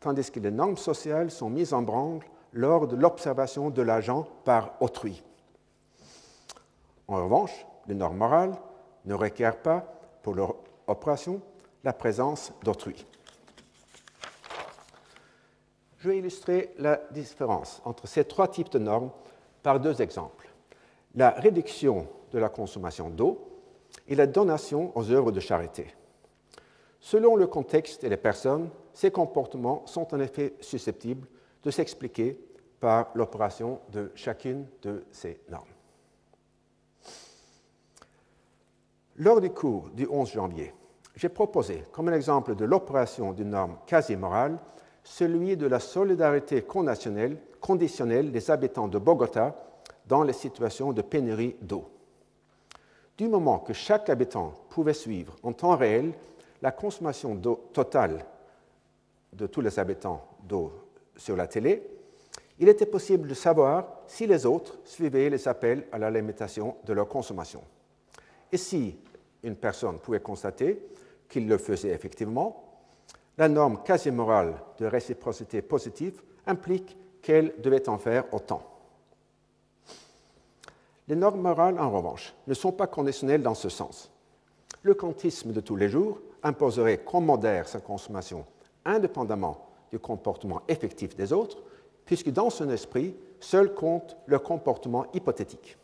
tandis que les normes sociales sont mises en branle lors de l'observation de l'agent par autrui. En revanche, les normes morales ne requièrent pas, pour leur opération, la présence d'autrui. Je vais illustrer la différence entre ces trois types de normes par deux exemples. La réduction de la consommation d'eau et la donation aux œuvres de charité. Selon le contexte et les personnes, ces comportements sont en effet susceptibles de s'expliquer par l'opération de chacune de ces normes. Lors du cours du 11 janvier, j'ai proposé, comme un exemple de l'opération d'une norme quasi morale, celui de la solidarité conditionnelle des habitants de Bogota dans les situations de pénurie d'eau. Du moment que chaque habitant pouvait suivre en temps réel la consommation totale de tous les habitants d'eau sur la télé, il était possible de savoir si les autres suivaient les appels à la limitation de leur consommation. Et si une personne pouvait constater qu'il le faisait effectivement, la norme quasi morale de réciprocité positive implique qu'elle devait en faire autant. Les normes morales, en revanche, ne sont pas conditionnelles dans ce sens. Le quantisme de tous les jours imposerait qu'on modère sa consommation indépendamment du comportement effectif des autres, puisque dans son esprit, seul compte leur comportement hypothétique.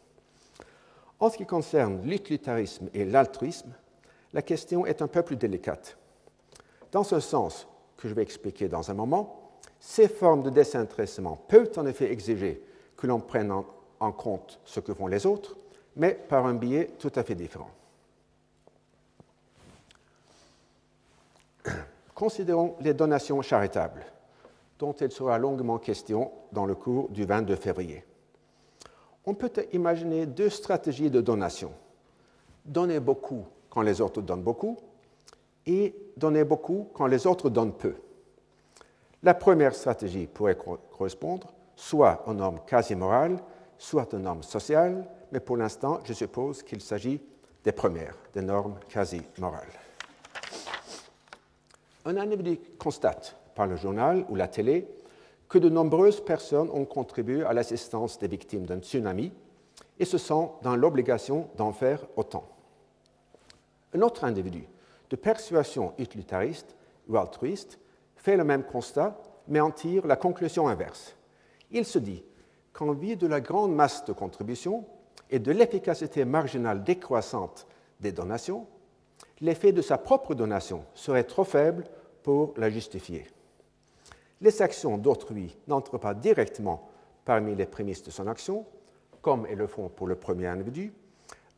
En ce qui concerne l'utilitarisme et l'altruisme, la question est un peu plus délicate. Dans ce sens que je vais expliquer dans un moment, ces formes de désintéressement peuvent en effet exiger que l'on prenne en, en compte ce que font les autres, mais par un biais tout à fait différent. Considérons les donations charitables, dont il sera longuement question dans le cours du 22 février on peut imaginer deux stratégies de donation. Donner beaucoup quand les autres donnent beaucoup et donner beaucoup quand les autres donnent peu. La première stratégie pourrait correspondre soit aux normes quasi morales, soit aux normes sociales, mais pour l'instant, je suppose qu'il s'agit des premières, des normes quasi morales. Un individu constate par le journal ou la télé que de nombreuses personnes ont contribué à l'assistance des victimes d'un tsunami et se sent dans l'obligation d'en faire autant. Un autre individu, de persuasion utilitariste ou altruiste, fait le même constat, mais en tire la conclusion inverse. Il se dit qu'en vue de la grande masse de contributions et de l'efficacité marginale décroissante des donations, l'effet de sa propre donation serait trop faible pour la justifier les actions d'autrui n'entrent pas directement parmi les prémices de son action, comme elles le font pour le premier individu,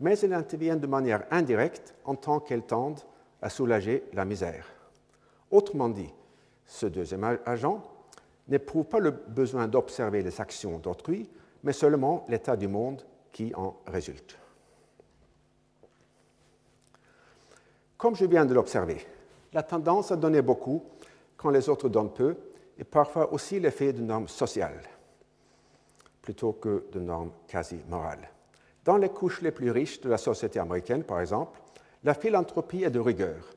mais elles interviennent de manière indirecte en tant qu'elles tendent à soulager la misère. Autrement dit, ce deuxième agent n'éprouve pas le besoin d'observer les actions d'autrui, mais seulement l'état du monde qui en résulte. Comme je viens de l'observer, la tendance à donner beaucoup quand les autres donnent peu et parfois aussi l'effet de normes sociales plutôt que de normes quasi morales. Dans les couches les plus riches de la société américaine, par exemple, la philanthropie est de rigueur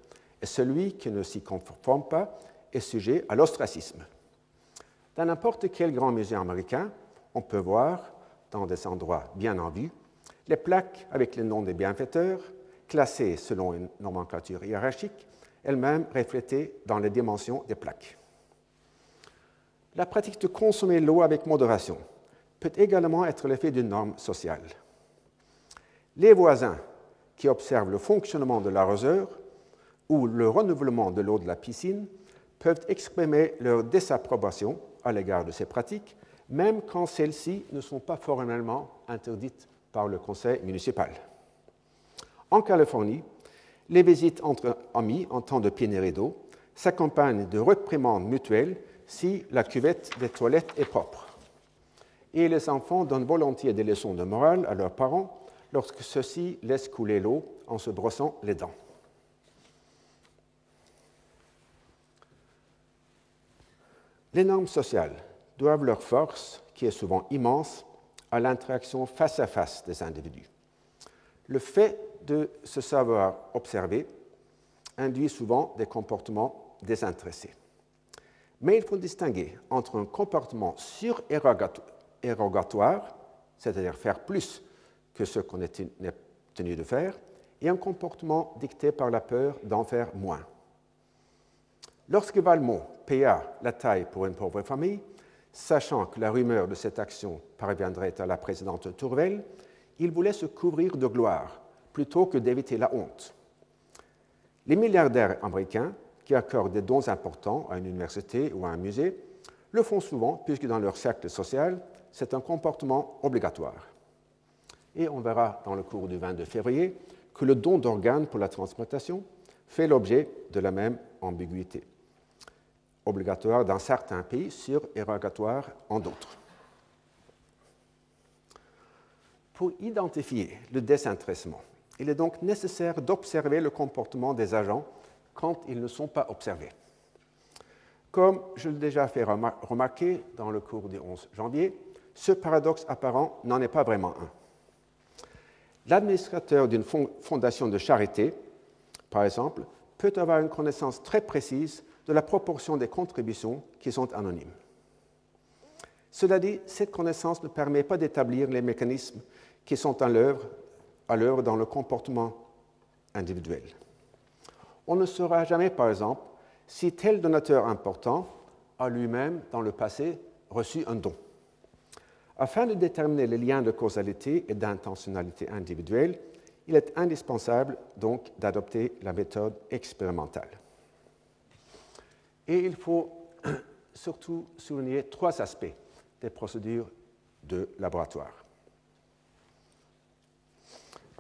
et celui qui ne s'y conforme pas est sujet à l'ostracisme. Dans n'importe quel grand musée américain, on peut voir, dans des endroits bien en vue, les plaques avec les noms des bienfaiteurs, classées selon une nomenclature hiérarchique, elles-mêmes reflétées dans les dimensions des plaques. La pratique de consommer l'eau avec modération peut également être l'effet d'une norme sociale. Les voisins qui observent le fonctionnement de l'arroseur ou le renouvellement de l'eau de la piscine peuvent exprimer leur désapprobation à l'égard de ces pratiques, même quand celles-ci ne sont pas formellement interdites par le conseil municipal. En Californie, les visites entre amis en temps de pénurie d'eau s'accompagnent de reprimandes mutuelles si la cuvette des toilettes est propre. Et les enfants donnent volontiers des leçons de morale à leurs parents lorsque ceux-ci laissent couler l'eau en se brossant les dents. Les normes sociales doivent leur force, qui est souvent immense, à l'interaction face à face des individus. Le fait de se savoir observer induit souvent des comportements désintéressés. Mais il faut distinguer entre un comportement surérogatoire, c'est-à-dire faire plus que ce qu'on est tenu de faire, et un comportement dicté par la peur d'en faire moins. Lorsque Valmont paya la taille pour une pauvre famille, sachant que la rumeur de cette action parviendrait à la présidente Tourvel, il voulait se couvrir de gloire plutôt que d'éviter la honte. Les milliardaires américains qui accordent des dons importants à une université ou à un musée le font souvent, puisque dans leur cercle social, c'est un comportement obligatoire. Et on verra dans le cours du 22 février que le don d'organes pour la transplantation fait l'objet de la même ambiguïté. obligatoire dans certains pays, surérogatoire en d'autres. Pour identifier le désintéressement, il est donc nécessaire d'observer le comportement des agents quand ils ne sont pas observés. Comme je l'ai déjà fait remarquer dans le cours du 11 janvier, ce paradoxe apparent n'en est pas vraiment un. L'administrateur d'une fondation de charité, par exemple, peut avoir une connaissance très précise de la proportion des contributions qui sont anonymes. Cela dit, cette connaissance ne permet pas d'établir les mécanismes qui sont à dans le comportement individuel. On ne saura jamais, par exemple, si tel donateur important a lui-même, dans le passé, reçu un don. Afin de déterminer les liens de causalité et d'intentionnalité individuelle, il est indispensable donc d'adopter la méthode expérimentale. Et il faut surtout souligner trois aspects des procédures de laboratoire.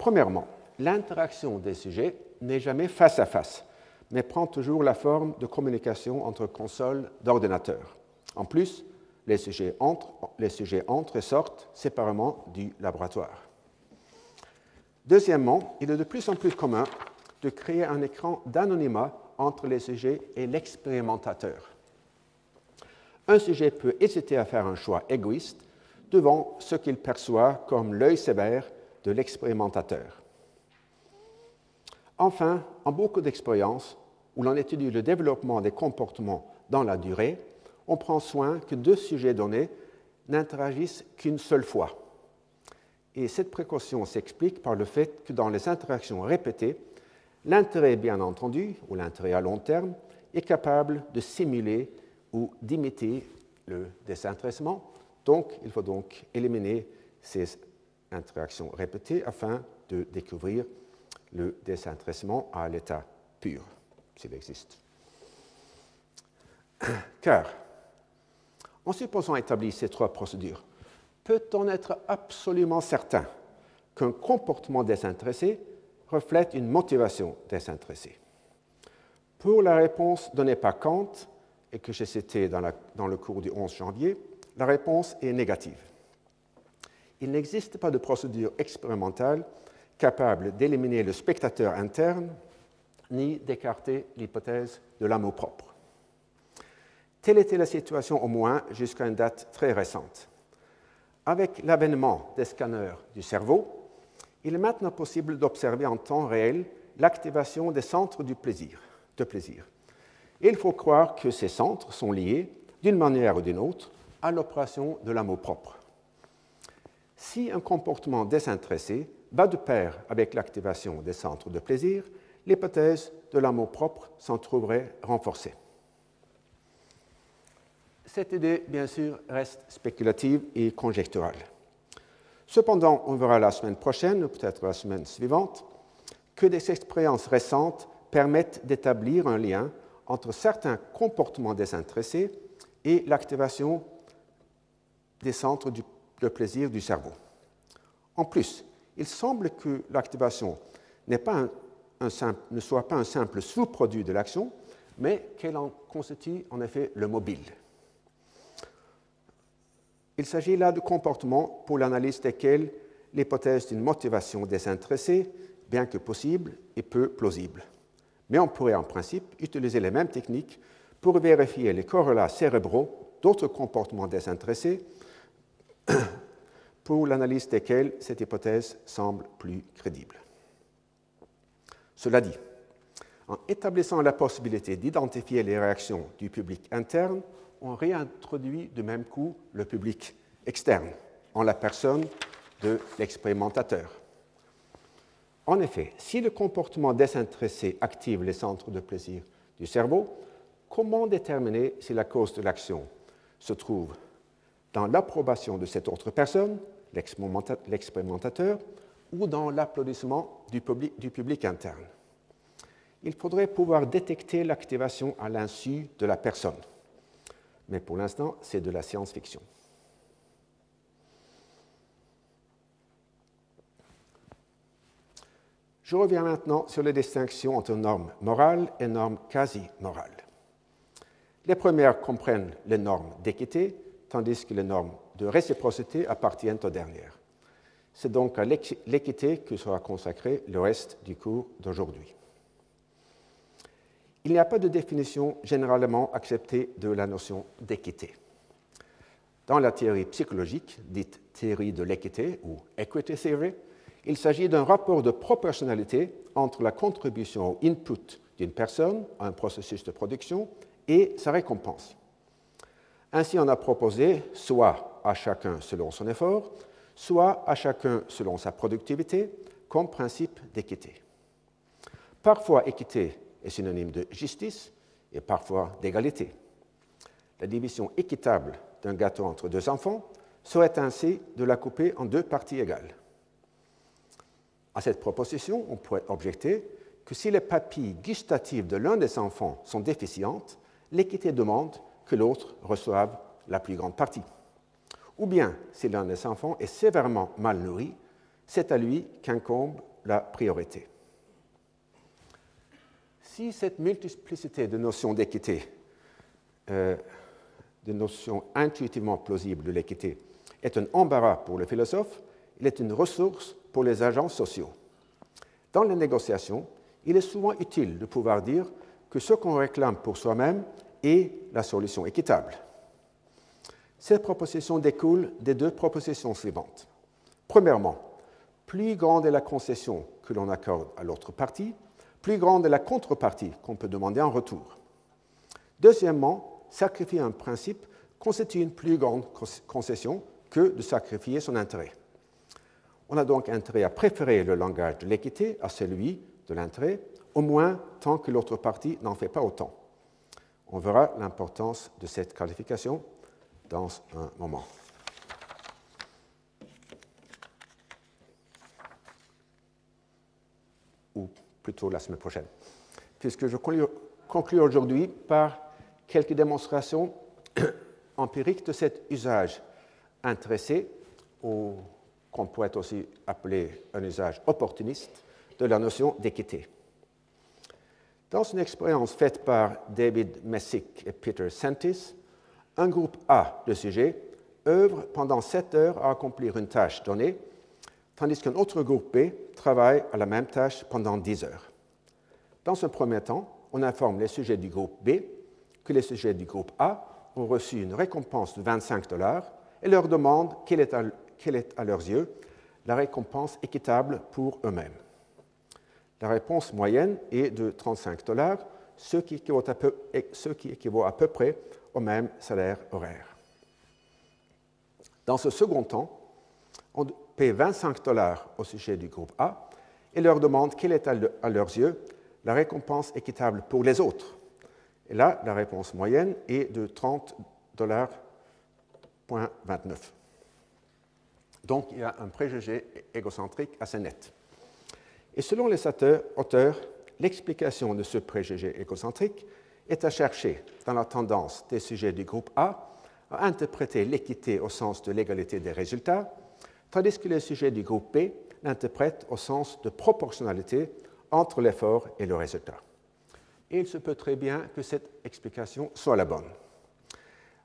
Premièrement, l'interaction des sujets n'est jamais face à face, mais prend toujours la forme de communication entre consoles d'ordinateurs. En plus, les sujets, entrent, et sortent séparément du laboratoire. Deuxièmement, il est de plus en plus commun de créer un écran d'anonymat entre les sujets et l'expérimentateur. Un sujet peut hésiter à faire un choix égoïste devant ce qu'il perçoit comme l'œil sévère de l'expérimentateur. Enfin, en beaucoup d'expériences où l'on étudie le développement des comportements dans la durée, on prend soin que deux sujets donnés n'interagissent qu'une seule fois. Et cette précaution s'explique par le fait que dans les interactions répétées, l'intérêt, bien entendu, ou l'intérêt à long terme, est capable de simuler ou d'imiter le désintéressement. Donc, il faut donc éliminer ces interactions répétées afin de découvrir le désintéressement à l'état pur, s'il existe. Car, en supposant établir ces trois procédures, peut-on être absolument certain qu'un comportement désintéressé reflète une motivation désintéressée Pour la réponse donnée par Kant, et que j'ai citée dans, dans le cours du 11 janvier, la réponse est négative. Il n'existe pas de procédure expérimentale capable d'éliminer le spectateur interne ni d'écarter l'hypothèse de l'amour propre. Telle était la situation au moins jusqu'à une date très récente. Avec l'avènement des scanners du cerveau, il est maintenant possible d'observer en temps réel l'activation des centres de plaisir. Il faut croire que ces centres sont liés, d'une manière ou d'une autre, à l'opération de l'amour propre. Si un comportement désintéressé va de pair avec l'activation des centres de plaisir, l'hypothèse de l'amour propre s'en trouverait renforcée. Cette idée, bien sûr, reste spéculative et conjecturale. Cependant, on verra la semaine prochaine, ou peut-être la semaine suivante, que des expériences récentes permettent d'établir un lien entre certains comportements désintéressés et l'activation des centres de plaisir du cerveau. En plus, il semble que l'activation ne soit pas un simple sous-produit de l'action, mais qu'elle en constitue en effet le mobile. Il s'agit là de comportements pour l'analyse desquels l'hypothèse d'une motivation désintéressée, bien que possible, est peu plausible. Mais on pourrait en principe utiliser les mêmes techniques pour vérifier les corrélats cérébraux d'autres comportements désintéressés pour l'analyse desquels cette hypothèse semble plus crédible. Cela dit, en établissant la possibilité d'identifier les réactions du public interne, on réintroduit du même coup le public externe, en la personne de l'expérimentateur. En effet, si le comportement désintéressé active les centres de plaisir du cerveau, comment déterminer si la cause de l'action se trouve dans l'approbation de cette autre personne, l'expérimentateur, ou dans l'applaudissement du public, interne Il faudrait pouvoir détecter l'activation à l'insu de la personne mais pour l'instant, c'est de la science-fiction. Je reviens maintenant sur les distinctions entre normes morales et normes quasi-morales. Les premières comprennent les normes d'équité, tandis que les normes de réciprocité appartiennent aux dernières. C'est donc à l'équité que sera consacré le reste du cours d'aujourd'hui. Il n'y a pas de définition généralement acceptée de la notion d'équité. Dans la théorie psychologique, dite théorie de l'équité ou equity theory, il s'agit d'un rapport de proportionnalité entre la contribution au input d'une personne à un processus de production et sa récompense. Ainsi, on a proposé soit à chacun selon son effort, soit à chacun selon sa productivité, comme principe d'équité. Parfois, équité est synonyme de justice et parfois d'égalité. La division équitable d'un gâteau entre deux enfants serait ainsi de la couper en deux parties égales. À cette proposition, on pourrait objecter que si les papilles gustatives de l'un des enfants sont déficientes, l'équité demande que l'autre reçoive la plus grande partie. Ou bien, si l'un des enfants est sévèrement mal nourri, c'est à lui qu'incombe la priorité. Si cette multiplicité de notions d'équité, euh, de notions intuitivement plausibles de l'équité, est un embarras pour le philosophe, il est une ressource pour les agents sociaux. Dans les négociations, il est souvent utile de pouvoir dire que ce qu'on réclame pour soi-même est la solution équitable. Cette proposition découle des deux propositions suivantes. Premièrement, plus grande est la concession que l'on accorde à l'autre partie, plus grande est la contrepartie qu'on peut demander en retour. Deuxièmement, sacrifier un principe constitue une plus grande concession que de sacrifier son intérêt. On a donc intérêt à préférer le langage de l'équité à celui de l'intérêt, au moins tant que l'autre partie n'en fait pas autant. On verra l'importance de cette qualification dans un moment. Ou plutôt la semaine prochaine. Puisque je conclue aujourd'hui par quelques démonstrations empiriques de cet usage intéressé, ou qu'on pourrait aussi appeler un usage opportuniste, de la notion d'équité. Dans une expérience faite par David Messick et Peter Sentis, un groupe A de sujets œuvre pendant 7 heures à accomplir une tâche donnée, tandis qu'un autre groupe B travaille à la même tâche pendant 10 heures. Dans un premier temps, on informe les sujets du groupe B que les sujets du groupe A ont reçu une récompense de 25 dollars et leur demande quelle est, à, quelle est à leurs yeux la récompense équitable pour eux-mêmes. La réponse moyenne est de 35 dollars, ce qui, équivaut à peu, près au même salaire horaire. Dans ce second temps, on paie 25 dollars au sujet du groupe A et leur demande quelle est à leurs yeux la récompense équitable pour les autres. Et là, la réponse moyenne est de 30 dollars. Donc, il y a un préjugé égocentrique assez net. Et selon les auteurs, l'explication de ce préjugé égocentrique est à chercher dans la tendance des sujets du groupe A à interpréter l'équité au sens de l'égalité des résultats, tandis que les sujets du groupe B l'interprètent au sens de proportionnalité entre l'effort et le résultat. Et il se peut très bien que cette explication soit la bonne.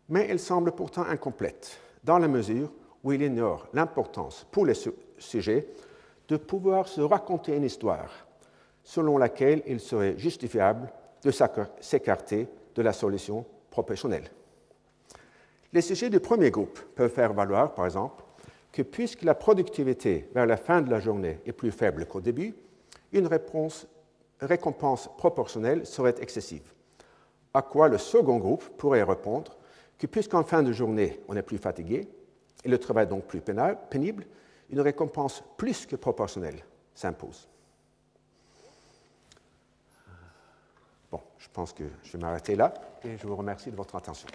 Mais elle semble pourtant incomplète, dans la mesure où il ignore l'importance pour les sujets de pouvoir se raconter une histoire selon laquelle il serait justifiable de s'écarter de la solution professionnelle. Les sujets du premier groupe peuvent faire valoir, par exemple, que puisque la productivité vers la fin de la journée est plus faible qu'au début, une récompense proportionnelle serait excessive. À quoi le second groupe pourrait répondre que puisqu'en fin de journée on est plus fatigué et le travail donc plus pénible, une récompense plus que proportionnelle s'impose. Bon, je pense que je vais m'arrêter là et je vous remercie de votre attention.